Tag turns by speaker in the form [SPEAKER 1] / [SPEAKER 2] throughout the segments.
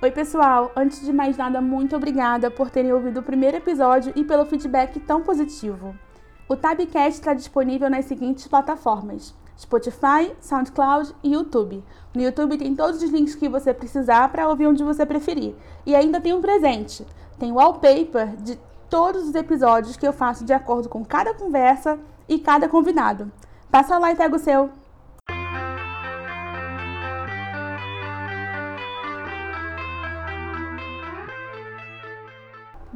[SPEAKER 1] Oi, pessoal! Antes de mais nada, muito obrigada por terem ouvido o primeiro episódio e pelo feedback tão positivo. O Tabcast está disponível nas seguintes plataformas: Spotify, SoundCloud e YouTube. No YouTube tem todos os links que você precisar para ouvir onde você preferir. E ainda tem um presente: tem wallpaper de todos os episódios que eu faço de acordo com cada conversa e cada convidado. Passa lá e pega o seu!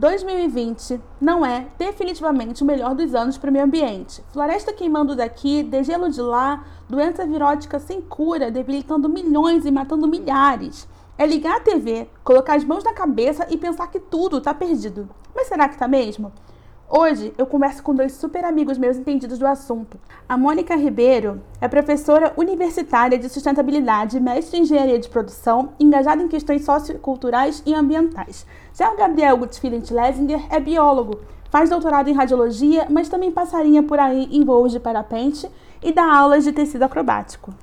[SPEAKER 1] 2020 não é definitivamente o melhor dos anos para o meio ambiente. Floresta queimando daqui, degelo de lá, doença virótica sem cura, debilitando milhões e matando milhares. É ligar a TV, colocar as mãos na cabeça e pensar que tudo está perdido. Mas será que está mesmo? Hoje eu converso com dois super amigos meus entendidos do assunto. A Mônica Ribeiro é professora universitária de sustentabilidade, mestre em engenharia de produção, engajada em questões socioculturais e ambientais. Já o Gabriel Gutfilent Lesinger é biólogo, faz doutorado em radiologia, mas também passarinha por aí em voos de parapente e dá aulas de tecido acrobático.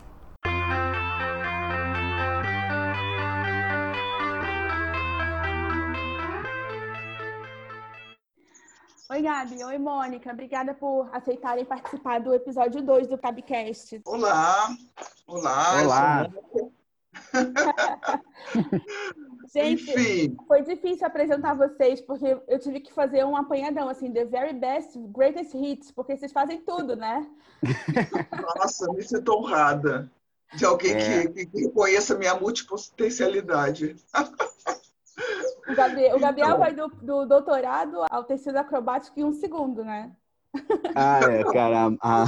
[SPEAKER 1] Oi, Gabi. Oi, Mônica. Obrigada por aceitarem participar do episódio 2 do Cabcast.
[SPEAKER 2] Olá. Olá.
[SPEAKER 3] Olá.
[SPEAKER 1] Gente, Enfim. foi difícil apresentar vocês, porque eu tive que fazer um apanhadão, assim, the very best, greatest hits, porque vocês fazem tudo, né?
[SPEAKER 2] Nossa, me sinto honrada de alguém é. que, que conheça minha multipotencialidade.
[SPEAKER 1] O Gabriel, o Gabriel então, vai do, do, doutorado ao tecido acrobático em um segundo, né?
[SPEAKER 3] Ah, é, cara. A,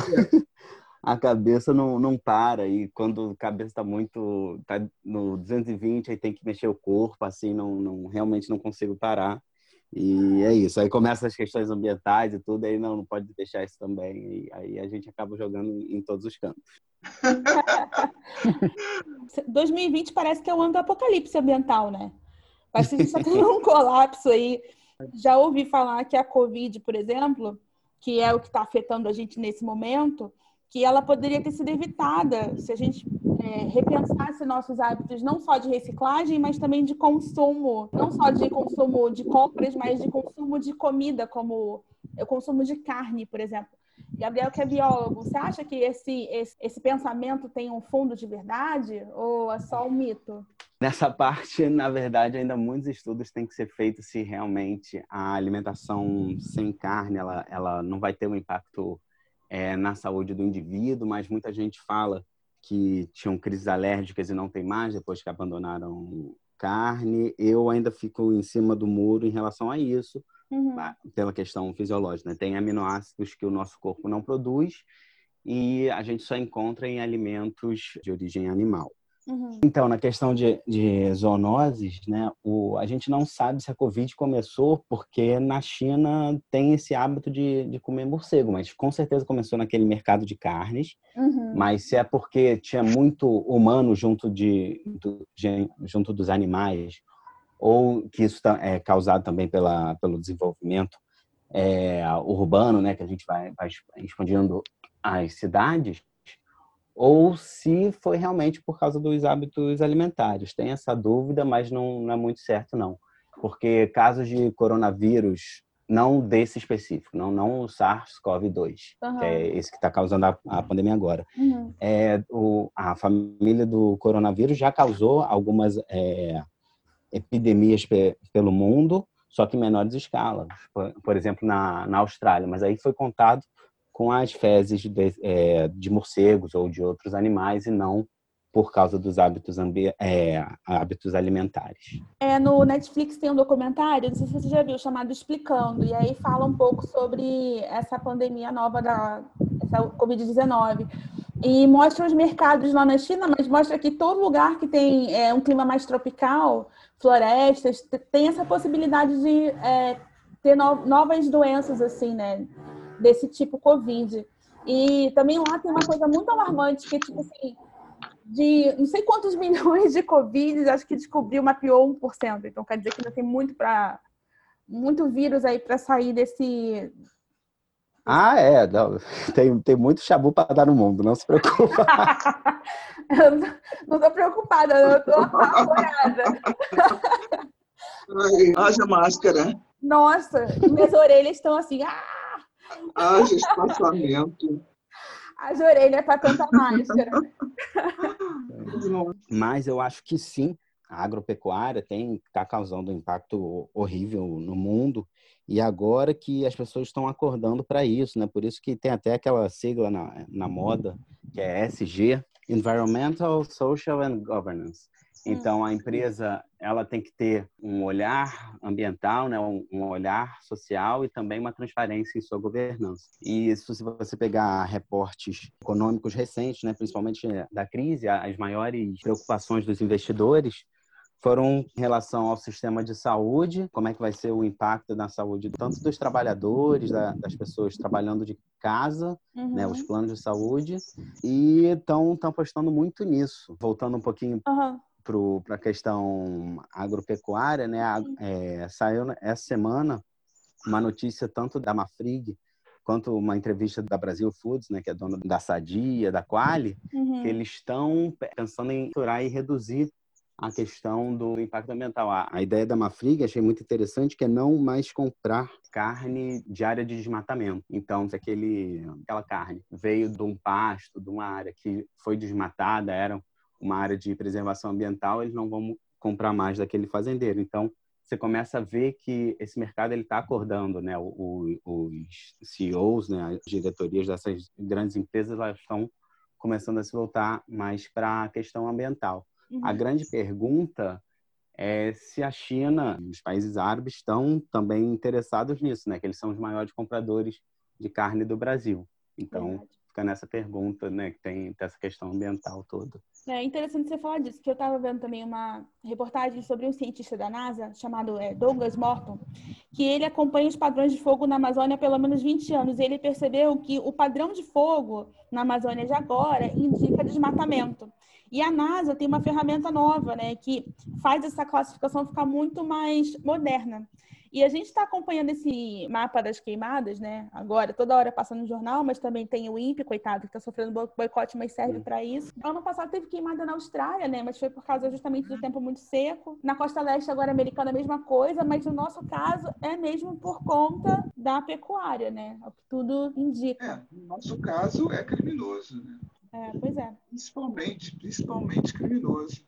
[SPEAKER 3] a cabeça não, não para. E quando a cabeça está muito. tá no 220, aí tem que mexer o corpo, assim, não, não realmente não consigo parar. E é isso. Aí começam as questões ambientais e tudo, aí não, não pode deixar isso também. E aí a gente acaba jogando em todos os cantos.
[SPEAKER 1] 2020 parece que é o ano do apocalipse ambiental, né? Acho que a gente está tendo um colapso aí. Já ouvi falar que a Covid, por exemplo, que é o que está afetando a gente nesse momento, que ela poderia ter sido evitada se a gente é, repensasse nossos hábitos não só de reciclagem, mas também de consumo, não só de consumo de compras, mas de consumo de comida, como o consumo de carne, por exemplo. Gabriel, que é biólogo, você acha que esse, esse, esse pensamento tem um fundo de verdade ou é só um mito?
[SPEAKER 3] Nessa parte, na verdade, ainda muitos estudos têm que ser feitos se realmente a alimentação sem carne ela, ela não vai ter um impacto é, na saúde do indivíduo, mas muita gente fala que tinham crises alérgicas e não tem mais depois que abandonaram carne. Eu ainda fico em cima do muro em relação a isso, uhum. pela questão fisiológica. Né? Tem aminoácidos que o nosso corpo não produz e a gente só encontra em alimentos de origem animal. Uhum. Então, na questão de, de zoonoses, né, o, a gente não sabe se a Covid começou porque na China tem esse hábito de, de comer morcego, mas com certeza começou naquele mercado de carnes. Uhum. Mas se é porque tinha muito humano junto, de, do, de, junto dos animais, ou que isso é causado também pela, pelo desenvolvimento é, urbano, né, que a gente vai, vai expandindo as cidades, ou se foi realmente por causa dos hábitos alimentares. Tem essa dúvida, mas não, não é muito certo, não. Porque casos de coronavírus, não desse específico, não, não o SARS-CoV-2, uhum. que é esse que está causando a, a, pandemia agora. Uhum. É, o, a família do coronavírus já causou algumas é, epidemias pe, pelo mundo, só que em menores escalas. Por, por exemplo, na, na Austrália, mas aí foi contado com as fezes de, é, de morcegos ou de outros animais e não por causa dos hábitos, é, hábitos alimentares.
[SPEAKER 1] É, no Netflix tem um documentário, não sei se você já viu, chamado Explicando, e aí fala um pouco sobre essa pandemia nova da Covid-19. E mostra os mercados lá na China, mas mostra que todo lugar que tem é, um clima mais tropical, florestas, tem essa possibilidade de é, ter no, novas doenças, assim, né? desse tipo Covid. E também lá tem uma coisa muito alarmante, que tipo assim, de não sei quantos milhões de Covid, acho que descobriu, mapeou 1%. Então quer dizer que ainda tem muito para muito vírus aí para sair desse
[SPEAKER 3] Ah, é. Não, tem, tem muito chabu para dar no mundo, não se preocupa.
[SPEAKER 1] eu não estou preocupada, eu estou apavorada.
[SPEAKER 2] Haja máscara.
[SPEAKER 1] Nossa, minhas orelhas estão assim. Ah!
[SPEAKER 2] Haja espaçamento.
[SPEAKER 1] As orelhas para tanta máscara.
[SPEAKER 3] Mas eu acho que sim, a agropecuária tem está causando um impacto horrível no mundo e agora que as pessoas estão acordando para isso, né? Por isso que tem até aquela sigla na, na moda que é SG, Environmental, Social and Governance. Então a empresa ela tem que ter um olhar ambiental, né, um, olhar social e também uma transparência em sua governança. E se você pegar reportes econômicos recentes, né, principalmente da crise, as maiores preocupações dos investidores foram em relação ao sistema de saúde, como é que vai ser o impacto na saúde tanto dos trabalhadores, da, das pessoas trabalhando de casa, uhum. né, os planos de saúde, e estão apostando muito nisso. Voltando um pouquinho uhum para a questão agropecuária, né? É, saiu essa semana uma notícia tanto da Mafrig quanto uma entrevista da Brasil Foods, né, que é dona da Sadia, da Quali, uhum. que eles estão pensando em furar e reduzir a questão do impacto ambiental. A, ideia da Mafrig, achei muito interessante, que é não mais comprar carne de área de desmatamento. Então, se aquele, aquela carne veio de um pasto, de uma área que foi desmatada, eram uma área de preservação ambiental, eles não vão comprar mais daquele fazendeiro. Então, você começa a ver que esse mercado ele está acordando, né? O, o, os CEOs, né? As diretorias dessas grandes empresas, elas estão começando a se voltar mais para a questão ambiental. Uhum. A grande pergunta é se a China os países árabes estão também interessados nisso, né? Que eles são os maiores compradores de carne do Brasil. Então, Verdade. fica nessa pergunta, né? Que tem essa questão ambiental toda.
[SPEAKER 1] É interessante você falar disso, que eu estava vendo também uma reportagem sobre um cientista da NASA chamado é, Douglas Morton, que ele acompanha os padrões de fogo na Amazônia há pelo menos 20 anos. E ele percebeu que o padrão de fogo na Amazônia de agora indica desmatamento. E a NASA tem uma ferramenta nova, né, que faz essa classificação ficar muito mais moderna. E a gente está acompanhando esse mapa das queimadas, né? Agora, toda hora passando no jornal, mas também tem o INPE, coitado, que está sofrendo boicote, mas serve para isso. Ano passado teve queimada na Austrália, né? Mas foi por causa justamente do tempo muito seco. Na costa leste, agora americana, a mesma coisa, mas no nosso caso é mesmo por conta da pecuária, né? É o que tudo indica.
[SPEAKER 2] É, no nosso caso é criminoso, né?
[SPEAKER 1] É, pois é.
[SPEAKER 2] Principalmente, principalmente criminoso.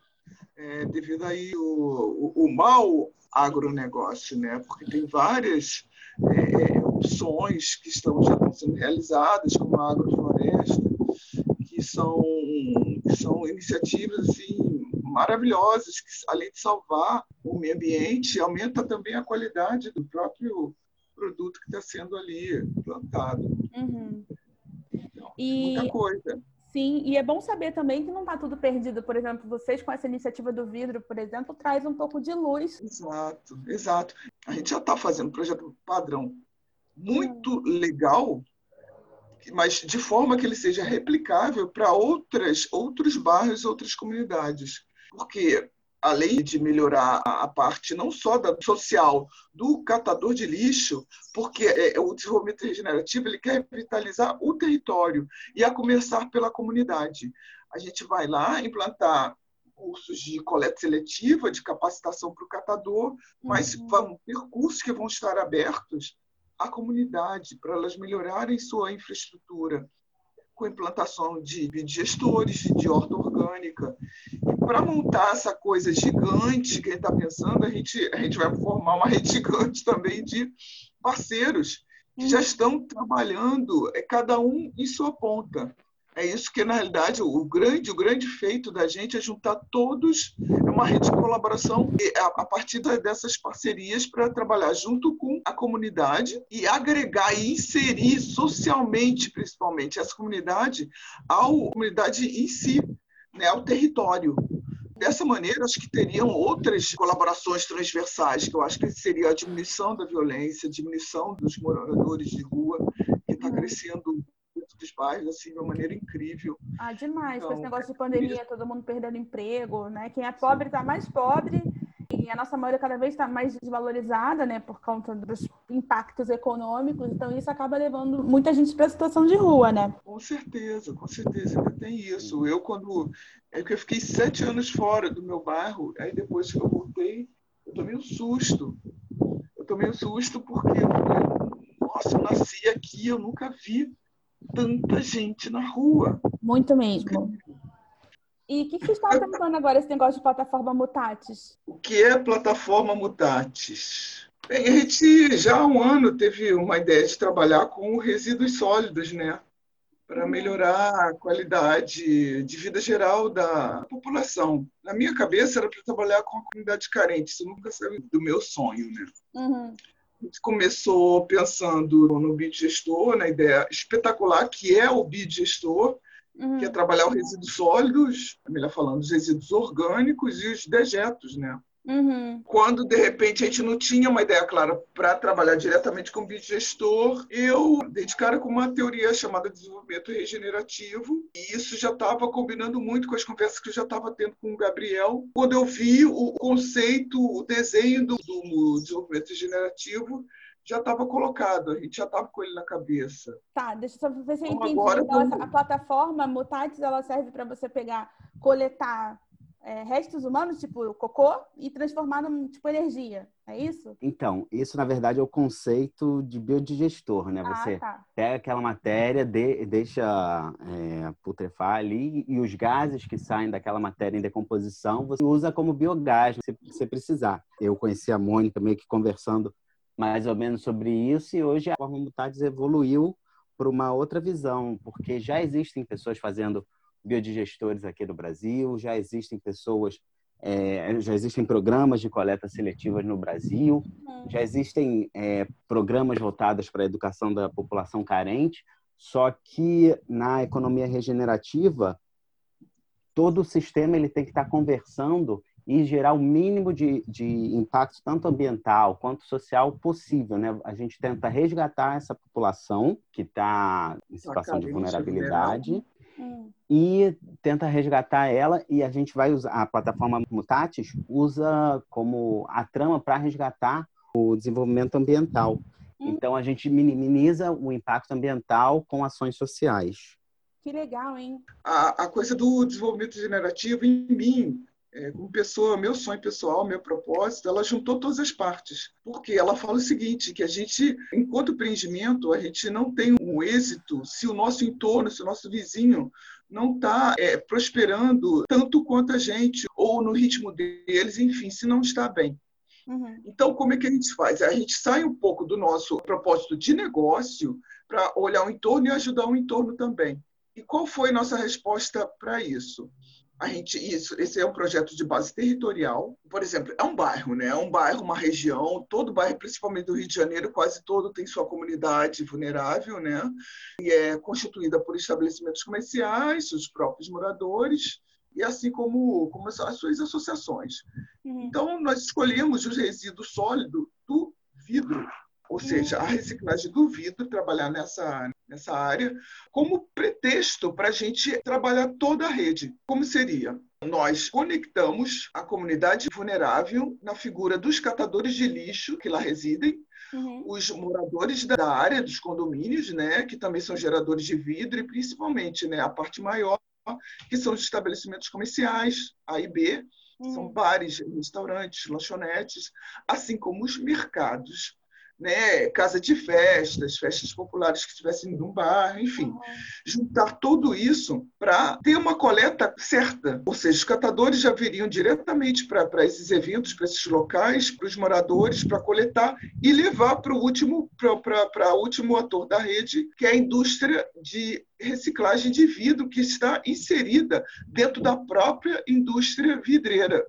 [SPEAKER 2] É, devido aí o, o, o mal agronegócio, né? porque tem várias é, opções que estão já sendo realizadas, como a agrofloresta, que são, que são iniciativas assim, maravilhosas, que além de salvar o meio ambiente, aumenta também a qualidade do próprio produto que está sendo ali plantado.
[SPEAKER 1] Uhum.
[SPEAKER 2] Então, e... muita coisa.
[SPEAKER 1] Sim, e é bom saber também que não está tudo perdido. Por exemplo, vocês com essa iniciativa do vidro, por exemplo, traz um pouco de luz.
[SPEAKER 2] Exato, exato. A gente já está fazendo um projeto padrão muito legal, mas de forma que ele seja replicável para outras outros bairros, outras comunidades. Porque além de melhorar a parte não só da social do catador de lixo, porque é, o desenvolvimento regenerativo ele quer revitalizar o território e a começar pela comunidade. A gente vai lá implantar cursos de coleta seletiva, de capacitação para o catador, mas uhum. vão ter cursos que vão estar abertos à comunidade para elas melhorarem sua infraestrutura com implantação de digestores, de horta orgânica. E para montar essa coisa gigante que a gente está pensando, a gente, a gente vai formar uma rede gigante também de parceiros que já estão trabalhando, é cada um em sua ponta. É isso que, na realidade, o grande, o grande feito da gente é juntar todos, uma rede de colaboração a, partir dessas parcerias para trabalhar junto com a comunidade e agregar e inserir socialmente, principalmente, essa comunidade à comunidade em si, né, ao território. Dessa maneira, acho que teriam outras colaborações transversais, que eu acho que seria a diminuição da violência, diminuição dos moradores de rua, que está crescendo dos bairros assim, de uma maneira incrível.
[SPEAKER 1] Ah, demais. Então, Com esse negócio de pandemia, todo mundo perdendo emprego, né? Quem é pobre está mais pobre e a nossa moeda cada vez está mais desvalorizada, né, por conta dos impactos econômicos, então isso acaba levando muita gente para a situação de rua, né?
[SPEAKER 2] Com certeza, com certeza, ainda tem isso. Eu, quando. É que eu fiquei sete anos fora do meu bairro, aí depois que eu voltei, eu tomei um susto. Eu tomei um susto porque, nossa, eu nasci aqui, eu nunca vi tanta gente na rua.
[SPEAKER 1] Muito mesmo. E o que, que vocês estão pensando agora, esse negócio de plataforma Mutatis?
[SPEAKER 2] O que é plataforma Mutatis? Bem, a gente já há um ano teve uma ideia de trabalhar com resíduos sólidos, né? Para melhorar a qualidade de vida geral da população. Na minha cabeça era para trabalhar com a comunidade carente, isso nunca saiu do meu sonho, né?
[SPEAKER 1] Uhum.
[SPEAKER 2] A gente começou pensando no biogestor, na ideia espetacular que é o biogestor, uhum. que é trabalhar os resíduos sólidos, melhor falando, os resíduos orgânicos e os dejetos, né?
[SPEAKER 1] Uhum.
[SPEAKER 2] Quando, de repente, a gente não tinha uma ideia clara para trabalhar diretamente com biogestor, eu dei de cara com uma teoria chamada desenvolvimento regenerativo, e isso já estava combinando muito com as conversas que eu já estava tendo com o Gabriel. Quando eu vi o conceito, o desenho do, do desenvolvimento regenerativo, já estava colocado, a gente já estava com ele na cabeça.
[SPEAKER 1] Tá, deixa eu só ver se eu então, entendi. Agora, então, a plataforma Mutatis, ela serve para você pegar, coletar é, restos humanos, tipo cocô, e transformar num tipo energia. É isso?
[SPEAKER 3] Então, isso na verdade é o conceito de biodigestor, né?
[SPEAKER 1] Ah,
[SPEAKER 3] você
[SPEAKER 1] tá.
[SPEAKER 3] pega aquela matéria, de, deixa é, putrefar ali e os gases que saem daquela matéria em decomposição você usa como biogás se você precisar. Eu conheci a Mônica meio que conversando mais ou menos sobre isso e hoje a forma Mutatis evoluiu para uma outra visão, porque já existem pessoas fazendo biodigestores aqui no Brasil, já existem pessoas, é, já existem programas de coleta seletiva no Brasil, uhum. já existem é, programas voltados para a educação da população carente, só que na economia regenerativa todo o sistema ele tem que estar conversando e gerar o mínimo de, de impacto, tanto ambiental quanto social, possível. Né? A gente tenta resgatar essa população que está em situação de vulnerabilidade hum. e tenta resgatar ela e a gente vai usar a plataforma Mutatis usa como a trama para resgatar o desenvolvimento ambiental. Hum. Então a gente minimiza o impacto ambiental com ações sociais.
[SPEAKER 1] Que legal, hein?
[SPEAKER 2] A, a coisa do desenvolvimento generativo em mim é, como pessoa, meu sonho pessoal, meu propósito, ela juntou todas as partes. Porque ela fala o seguinte, que a gente, enquanto empreendimento, a gente não tem um êxito se o nosso entorno, se o nosso vizinho não está é, prosperando tanto quanto a gente, ou no ritmo deles, enfim, se não está bem.
[SPEAKER 1] Uhum.
[SPEAKER 2] Então, como é que a gente faz? A gente sai um pouco do nosso propósito de negócio para olhar o entorno e ajudar o entorno também. E qual foi nossa resposta para isso? A gente isso esse é um projeto de base territorial. Por exemplo é um bairro né? É um bairro uma região. Todo bairro principalmente do Rio de Janeiro quase todo tem sua comunidade vulnerável né? E é constituída por estabelecimentos comerciais os próprios moradores e assim como como as suas associações. Uhum. então nós escolhemos os resíduos sólidos do vidro. Ou seja, a reciclagem do vidro, trabalhar nessa, nessa área, como pretexto para a gente trabalhar toda a rede. Como seria? Nós conectamos a comunidade vulnerável na figura dos catadores de lixo que lá residem,
[SPEAKER 1] uhum.
[SPEAKER 2] os moradores da área dos condomínios, né, que também são geradores de vidro, e principalmente né, a parte maior, que são os estabelecimentos comerciais, A e B, uhum. são bares, restaurantes, lanchonetes, assim como os mercados né, casa de festas, festas populares que estivessem num bairro, enfim, juntar tudo isso para ter uma coleta certa. Ou seja, os catadores já viriam diretamente para esses eventos, para esses locais, para os moradores, para coletar e levar para o último, para o último ator da rede, que é a indústria de reciclagem de vidro, que está inserida dentro da própria indústria vidreira.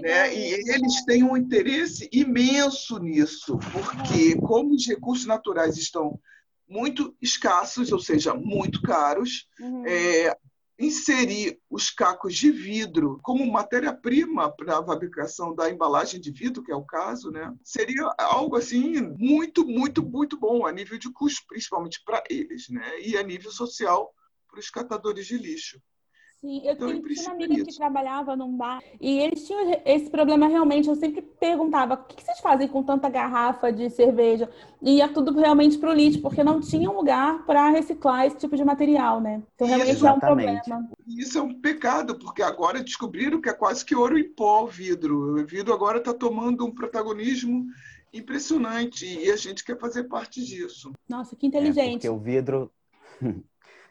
[SPEAKER 2] Né? E eles têm um interesse imenso nisso, porque como os recursos naturais estão muito escassos, ou seja, muito caros,
[SPEAKER 1] uhum.
[SPEAKER 2] é, inserir os cacos de vidro como matéria-prima para a fabricação da embalagem de vidro, que é o caso, né? seria algo assim muito, muito, muito bom a nível de custo, principalmente para eles, né? e a nível social para os catadores de lixo.
[SPEAKER 1] Sim, eu então, tinha uma amiga que trabalhava num bar e eles tinham esse problema realmente. Eu sempre perguntava: o que vocês fazem com tanta garrafa de cerveja? E ia tudo realmente para o lixo, porque não tinha um lugar para reciclar esse tipo de material, né? Então, realmente Exatamente. é um problema.
[SPEAKER 2] Isso é um pecado, porque agora descobriram que é quase que ouro em pó o vidro. O vidro agora está tomando um protagonismo impressionante e a gente quer fazer parte disso.
[SPEAKER 1] Nossa, que inteligente.
[SPEAKER 3] É porque o vidro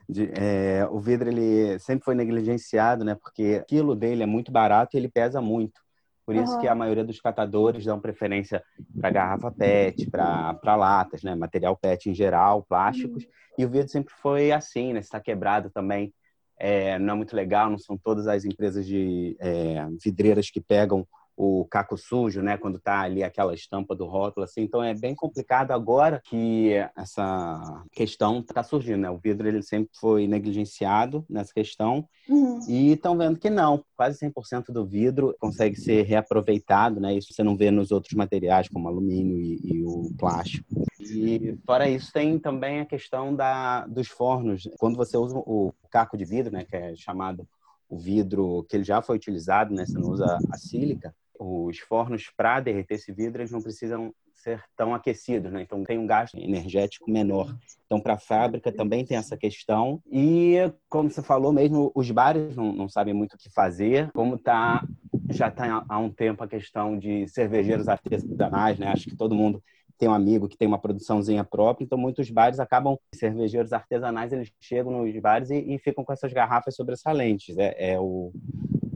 [SPEAKER 3] de, é, o vidro ele sempre foi negligenciado, né? Porque o quilo dele é muito barato e ele pesa muito. Por isso uhum. que a maioria dos catadores dão preferência para garrafa PET, para latas, né? Material PET em geral, plásticos. Uhum. E o vidro sempre foi assim, né? Está quebrado também. É, não é muito legal, não são todas as empresas de é, vidreiras que pegam o caco sujo, né, quando tá ali aquela estampa do rótulo, assim. Então é bem complicado agora que essa questão está surgindo, né? O vidro ele sempre foi negligenciado nessa questão uhum. e estão vendo que não, quase 100% do vidro consegue ser reaproveitado, né? Isso você não vê nos outros materiais como alumínio e, e o plástico. E fora isso tem também a questão da dos fornos. Quando você usa o caco de vidro, né, que é chamado o vidro que ele já foi utilizado, né? Você não usa a sílica os fornos para derreter esse vidro eles não precisam ser tão aquecidos, né? Então tem um gasto energético menor. Então para a fábrica também tem essa questão e como você falou mesmo, os bares não, não sabem muito o que fazer. Como tá já está há um tempo a questão de cervejeiros artesanais, né? Acho que todo mundo tem um amigo que tem uma produçãozinha própria, então muitos bares acabam, cervejeiros artesanais, eles chegam nos bares e, e ficam com essas garrafas sobressalentes. É, é o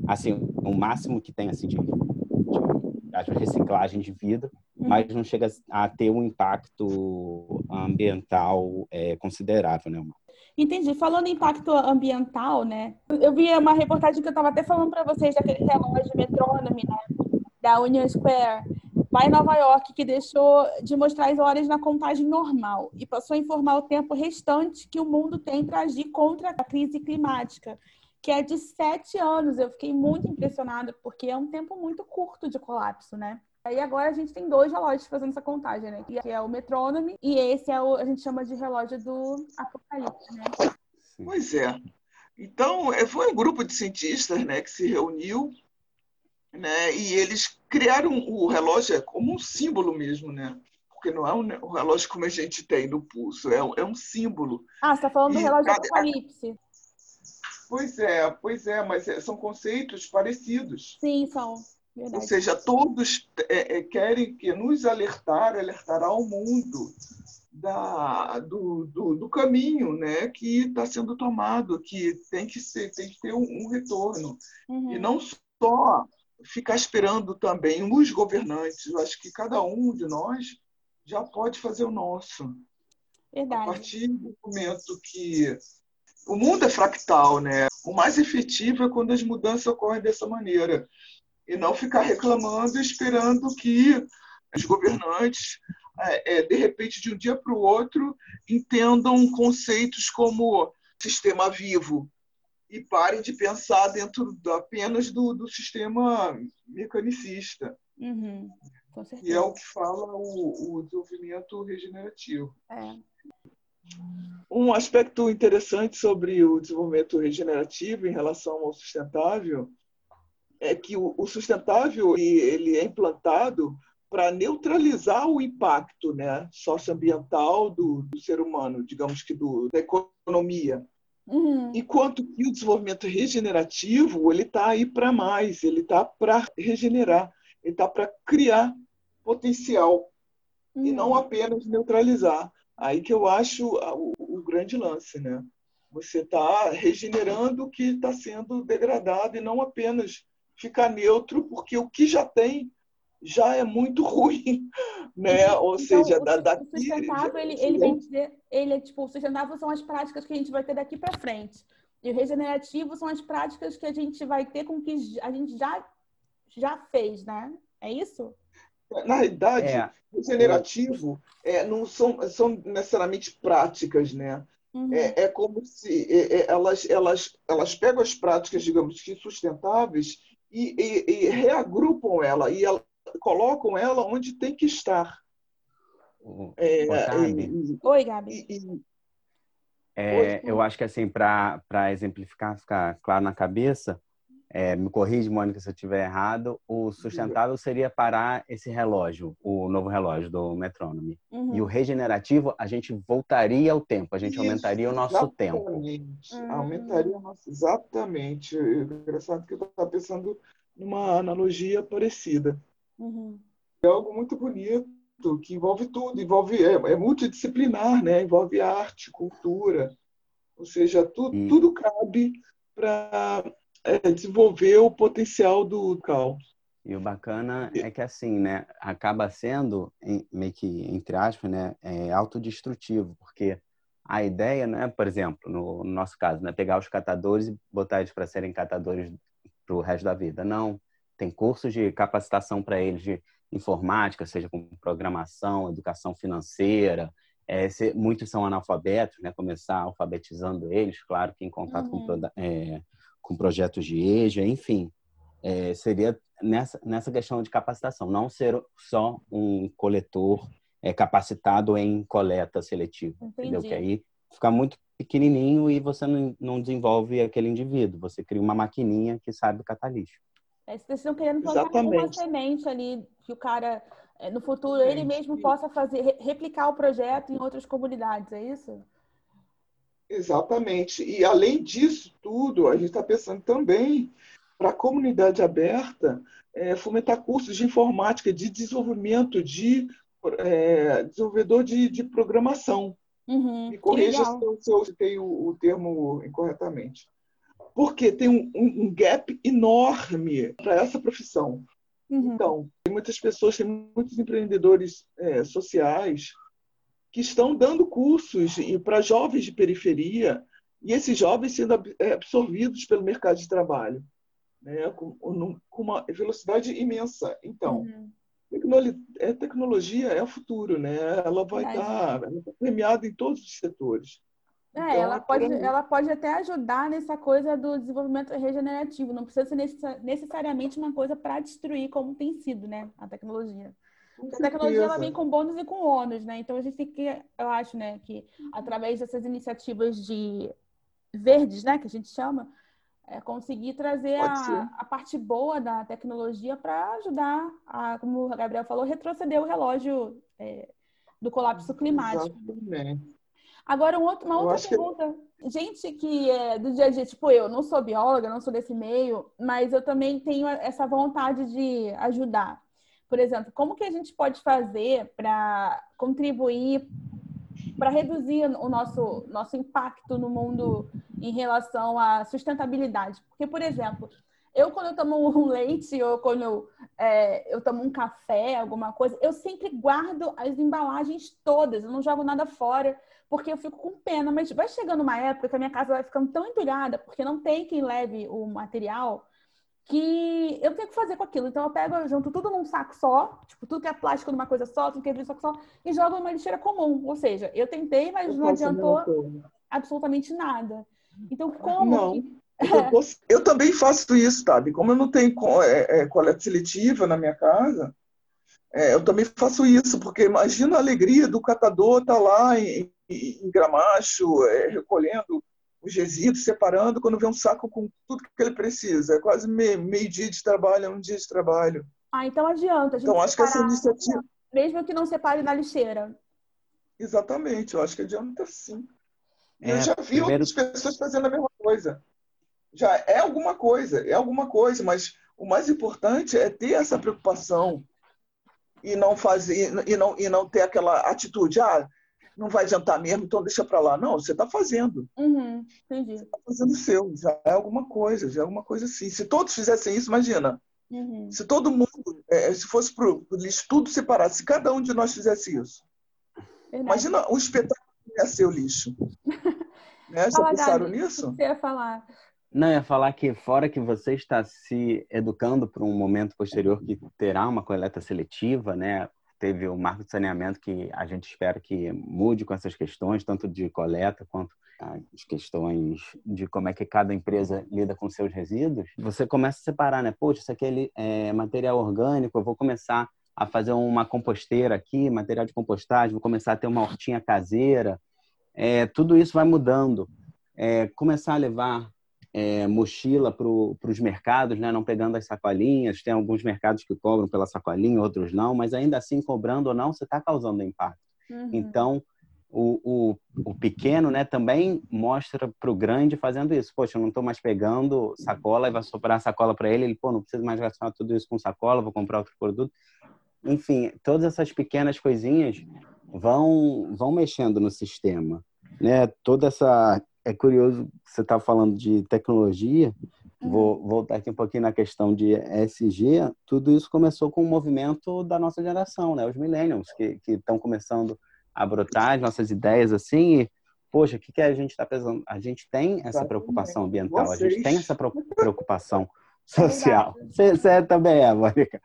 [SPEAKER 3] assim o máximo que tem assim de de reciclagem de vidro, uhum. mas não chega a ter um impacto ambiental é, considerável, né?
[SPEAKER 1] Entendi. Falando em impacto ambiental, né? Eu vi uma reportagem que eu estava até falando para vocês daquele relógio metrônomo, né? Da Union Square, lá em Nova York, que deixou de mostrar as horas na contagem normal e passou a informar o tempo restante que o mundo tem para agir contra a crise climática que é de sete anos. Eu fiquei muito impressionada, porque é um tempo muito curto de colapso, né? Aí agora a gente tem dois relógios fazendo essa contagem, né? Que é o metrônomo e esse é o a gente chama de relógio do apocalipse, né?
[SPEAKER 2] Pois é. Então, é, foi um grupo de cientistas, né, que se reuniu, né, e eles criaram o relógio como um símbolo mesmo, né? Porque não é um, um relógio como a gente tem no pulso, é, é um símbolo.
[SPEAKER 1] Ah, você está falando e do relógio cada, apocalipse.
[SPEAKER 2] Pois é, pois é, mas é, são conceitos parecidos.
[SPEAKER 1] Sim, são. Verdade.
[SPEAKER 2] Ou seja, todos é, é, querem que nos alertar, alertar ao mundo da, do, do, do caminho né, que está sendo tomado, que tem que, ser, tem que ter um, um retorno. Uhum. E não só ficar esperando também os governantes. Eu acho que cada um de nós já pode fazer o nosso.
[SPEAKER 1] Verdade.
[SPEAKER 2] A partir do momento que o mundo é fractal, né? O mais efetivo é quando as mudanças ocorrem dessa maneira e não ficar reclamando esperando que os governantes, é, é de repente, de um dia para o outro, entendam conceitos como sistema vivo e parem de pensar dentro apenas do, do sistema mecanicista.
[SPEAKER 1] Uhum,
[SPEAKER 2] e é o que fala o, o desenvolvimento regenerativo.
[SPEAKER 1] É.
[SPEAKER 2] Um aspecto interessante sobre o desenvolvimento regenerativo em relação ao sustentável é que o sustentável ele é implantado para neutralizar o impacto né, socioambiental do, do ser humano, digamos que do, da economia.
[SPEAKER 1] Uhum.
[SPEAKER 2] Enquanto que o desenvolvimento regenerativo ele está aí para mais, ele está para regenerar, ele está para criar potencial uhum. e não apenas neutralizar. Aí que eu acho o, o grande lance, né? Você está regenerando o que está sendo degradado e não apenas ficar neutro, porque o que já tem já é muito ruim, né? Ou então, seja,
[SPEAKER 1] o, da, daqui... O sustentável, ele, ele vem dizer, ele é tipo, o sustentável são as práticas que a gente vai ter daqui para frente. E o regenerativo são as práticas que a gente vai ter com que a gente já, já fez, né? É isso?
[SPEAKER 2] Na realidade, é. regenerativo é, não são, são necessariamente práticas, né? Uhum. É, é, como se é, é, elas, elas, elas pegam as práticas, digamos que sustentáveis, e, e, e reagrupam ela, e ela, colocam ela onde tem que estar.
[SPEAKER 1] É, Oi, Gabi.
[SPEAKER 3] É, eu acho que assim, para exemplificar, ficar claro na cabeça, é, me corrige, Mônica, se eu estiver errado, o sustentável seria parar esse relógio, o novo relógio do metrônomo. Uhum. E o regenerativo, a gente voltaria ao tempo, a gente Isso, aumentaria o nosso
[SPEAKER 2] exatamente. tempo. Uhum. Aumentaria o nosso. Exatamente. Engraçado que eu estava pensando numa analogia parecida. Uhum. É algo muito bonito, que envolve tudo, envolve é, é multidisciplinar, né? envolve arte, cultura, ou seja, tu, tudo cabe para é, desenvolver o potencial do cal.
[SPEAKER 3] E o bacana é que assim, né, acaba sendo meio que entre aspas, né, é autodestrutivo, porque a ideia, né, por exemplo, no, no nosso caso, né, pegar os catadores e botar eles para serem catadores para o resto da vida. Não, tem cursos de capacitação para eles de informática, seja com programação, educação financeira. É, se, muitos são analfabetos, né? Começar alfabetizando eles, claro que em contato uhum. com é, com projetos de EJA, enfim. É, seria nessa, nessa questão de capacitação, não ser só um coletor é, capacitado em coleta seletiva, Entendi. entendeu? Que aí fica muito pequenininho e você não, não desenvolve aquele indivíduo, você cria uma maquininha que sabe catar lixo.
[SPEAKER 1] É, vocês estão querendo plantar uma semente ali, que o cara, no futuro, ele mesmo possa fazer, replicar o projeto em outras comunidades, é isso?
[SPEAKER 2] Exatamente. E além disso tudo, a gente está pensando também para a comunidade aberta é, fomentar cursos de informática, de desenvolvimento de é, desenvolvedor de, de programação. Uhum, Me corrija se eu, se eu citei o, o, termo incorretamente. Porque tem um, um, um gap enorme para essa profissão. Uhum. Então, tem muitas pessoas, tem muitos empreendedores é, sociais que estão dando cursos para jovens de periferia e esses jovens sendo é, absorvidos pelo mercado de trabalho, né, com, com uma velocidade imensa. Então, uhum. É, tecnologia é o futuro, né? Ela vai estar tá, tá premiada em todos os setores.
[SPEAKER 1] É, então, ela, pode, ela pode até ajudar nessa coisa do desenvolvimento regenerativo. Não precisa ser necessariamente uma coisa para destruir, como tem sido, né? A tecnologia a tecnologia ela vem com bônus e com ônus, né? Então a gente tem que, eu acho, né, que através dessas iniciativas de verdes, né, que a gente chama, é conseguir trazer a, a, parte boa da tecnologia para ajudar a, como o Gabriel falou, retroceder o relógio é, do colapso climático. Exatamente. Agora, um outro, uma outra pergunta. Que... Gente que é do dia a dia, tipo eu, não sou bióloga, não sou desse meio, mas eu também tenho essa vontade de ajudar. Por exemplo, como que a gente pode fazer para contribuir para reduzir o nosso, nosso impacto no mundo em relação à sustentabilidade? Porque, por exemplo, eu quando eu tomo um leite ou quando eu, é, eu tomo um café, alguma coisa, eu sempre guardo as embalagens todas, eu não jogo nada fora, porque eu fico com pena. Mas vai chegando uma época que a minha casa vai ficando tão entulhada, porque não tem quem leve o material, que eu tenho que fazer com aquilo. Então eu pego, eu junto tudo num saco só, tipo, tudo que é plástico numa coisa só, tudo que é vidro saco só, e jogo numa lixeira comum. Ou seja, eu tentei, mas eu não adiantou absolutamente nada. Então, como.
[SPEAKER 2] Não. Eu, eu, também faço isso, sabe? Como eu não tenho é, é, coleta seletiva na minha casa, é, eu também faço isso, porque imagina a alegria do catador estar tá lá em, em, em Gramacho, é, recolhendo os resíduos, separando, quando vê um saco com tudo que ele precisa. É quase meio, meio dia de trabalho, é um dia de trabalho.
[SPEAKER 1] Ah, então adianta.
[SPEAKER 2] então, acho que essa iniciativa.
[SPEAKER 1] Mesmo que não separe na lixeira.
[SPEAKER 2] Exatamente, eu acho que adianta sim. É, eu já vi primeiro... outras pessoas fazendo a mesma coisa. Já é alguma coisa, é alguma coisa, mas o mais importante é ter essa preocupação e não fazer e não, e não ter aquela atitude, ah, não vai adiantar mesmo, então deixa para lá. Não, você está fazendo.
[SPEAKER 1] Uhum, entendi.
[SPEAKER 2] Você está fazendo o seu, já é alguma coisa, já é alguma coisa assim. Se todos fizessem isso, imagina. Uhum. Se todo mundo, é, se fosse para o lixo tudo separado, se cada um de nós fizesse isso. Verdade. Imagina o espetáculo que ia ser o lixo. né? Já pensaram nisso?
[SPEAKER 1] Você ia falar.
[SPEAKER 3] Não, ia falar que fora que você está se educando para um momento posterior que terá uma coleta seletiva, né? teve o marco de saneamento que a gente espera que mude com essas questões, tanto de coleta quanto as questões de como é que cada empresa lida com seus resíduos, você começa a separar, né? Poxa, isso aqui é material orgânico, eu vou começar a fazer uma composteira aqui, material de compostagem, vou começar a ter uma hortinha caseira, é, tudo isso vai mudando. É, começar a levar é, mochila para os mercados, né? não pegando as sacolinhas. Tem alguns mercados que cobram pela sacolinha, outros não, mas ainda assim, cobrando ou não, você está causando impacto. Uhum. Então, o, o, o, pequeno né, também mostra para o grande fazendo isso. Poxa, eu não estou mais pegando sacola e vai soprar sacola para ele. Ele, pô, não preciso mais gastar tudo isso com sacola, vou comprar outro produto. Enfim, todas essas pequenas coisinhas vão, vão mexendo no sistema. Né? Toda essa. É curioso, você está falando de tecnologia. Uhum. Vou voltar aqui um pouquinho na questão de ESG. Tudo isso começou com o movimento da nossa geração, né? Os millennials, que estão começando a brotar as nossas ideias assim e, poxa, o que, que a gente está pensando? A gente tem essa preocupação ambiental, Vocês. a gente tem essa preocupação é social. Você, você também é, Mônica.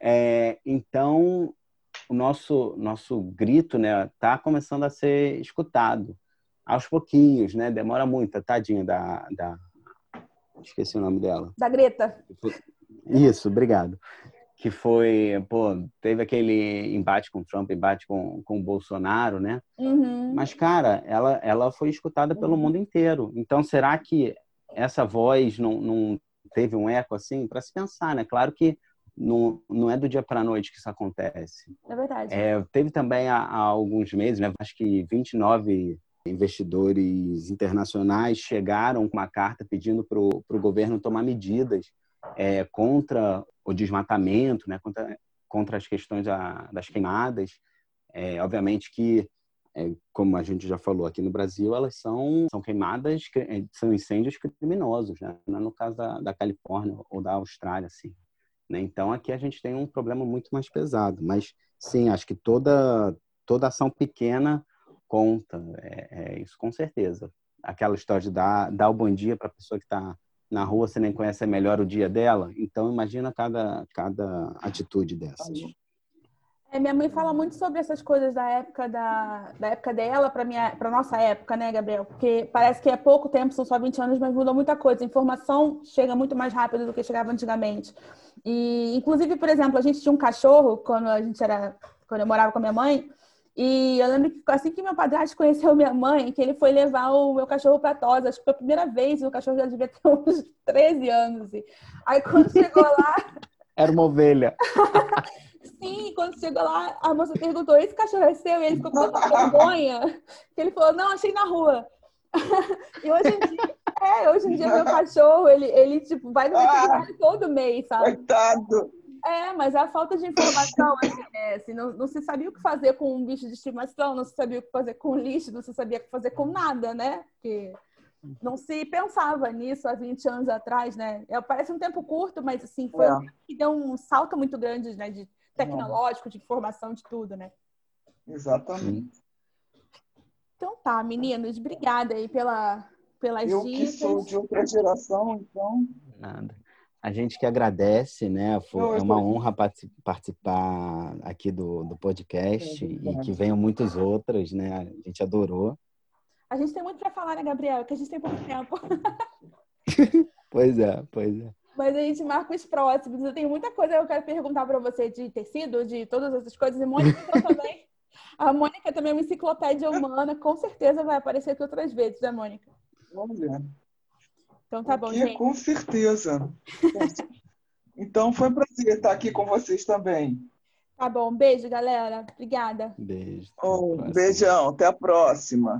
[SPEAKER 3] É, então, o nosso, nosso grito né, tá começando a ser escutado aos pouquinhos, né? Demora muito, tadinha da, da... Esqueci o nome dela.
[SPEAKER 1] Da Greta.
[SPEAKER 3] Isso, obrigado que foi, pô, teve aquele embate com Trump, embate com, com o Bolsonaro, né? Uhum. Mas, cara, ela, ela foi escutada pelo uhum. mundo inteiro. Então, será que essa voz não, não teve um eco assim? Para se pensar, né? Claro que não, não é do dia para a noite que isso acontece.
[SPEAKER 1] É verdade.
[SPEAKER 3] É, teve também há, há, alguns meses, né? Acho que 29 investidores internacionais chegaram com uma carta pedindo para o governo tomar medidas é, contra o desmatamento, né, contra, contra as questões da, das queimadas. É, obviamente que, é, como a gente já falou aqui no Brasil, elas são, são queimadas, é, são incêndios criminosos, né? é no caso da, da Califórnia ou da Austrália, assim. Né? Então, aqui a gente tem um problema muito mais pesado. Mas, sim, acho que toda, toda ação pequena conta, é, é isso com certeza. Aquela história de dar, dar o bom dia para a pessoa que está na rua você nem conhece melhor o dia dela, então imagina cada, cada atitude dessas.
[SPEAKER 1] É, minha mãe fala muito sobre essas coisas da época da, da época dela para nossa época, né, Gabriel? Porque parece que é pouco tempo, são só 20 anos, mas mudou muita coisa. A informação chega muito mais rápido do que chegava antigamente. E inclusive, por exemplo, a gente tinha um cachorro quando a gente era quando eu morava com a minha mãe, e eu lembro que assim que meu padrasto conheceu minha mãe, que ele foi levar o meu cachorro para tosa. Acho que foi a primeira vez, o cachorro já devia ter uns 13 anos. Assim. Aí quando chegou lá.
[SPEAKER 3] Era uma ovelha.
[SPEAKER 1] Sim, quando chegou lá, a moça perguntou: esse cachorro é seu? E ele ficou com tanta vergonha que ele falou: não, achei na rua. e hoje em dia, é, hoje em dia meu cachorro, ele, ele tipo, vai no veterinário ah, todo mês, sabe?
[SPEAKER 2] Coitado!
[SPEAKER 1] É, mas a falta de informação, assim, né? assim, não, não, se sabia o que fazer com um bicho de estimação, não se sabia o que fazer com lixo, não se sabia o que fazer com nada, né? Porque não se pensava nisso há 20 anos atrás, né? É, parece um tempo curto, mas assim, foi é. que deu um salto muito grande, né? De tecnológico, de informação, de tudo, né?
[SPEAKER 2] Exatamente.
[SPEAKER 1] Então tá, meninos, obrigada aí pela, pelas
[SPEAKER 2] Eu
[SPEAKER 1] dicas.
[SPEAKER 2] Eu que sou de outra geração, então...
[SPEAKER 3] Nada. A gente que agradece, né? Foi, é uma honra participar aqui do, do podcast é e que venham muitas outras, né? A gente adorou.
[SPEAKER 1] A gente tem muito para falar, né, Gabriel? Que a gente tem pouco tempo.
[SPEAKER 3] pois é, pois é.
[SPEAKER 1] Mas a gente marca os próximos. Eu tenho muita coisa que eu quero perguntar para você de tecido, de todas essas coisas. E Mônica também. A Mônica também é uma enciclopédia humana. Com certeza vai aparecer aqui outras vezes, né, Mônica?
[SPEAKER 2] Vamos ver.
[SPEAKER 1] Então tá bom, gente.
[SPEAKER 2] Com certeza. então foi um prazer estar aqui com vocês também.
[SPEAKER 1] Tá bom, beijo, galera. Obrigada.
[SPEAKER 3] Beijo.
[SPEAKER 2] Oh, beijão, até a próxima.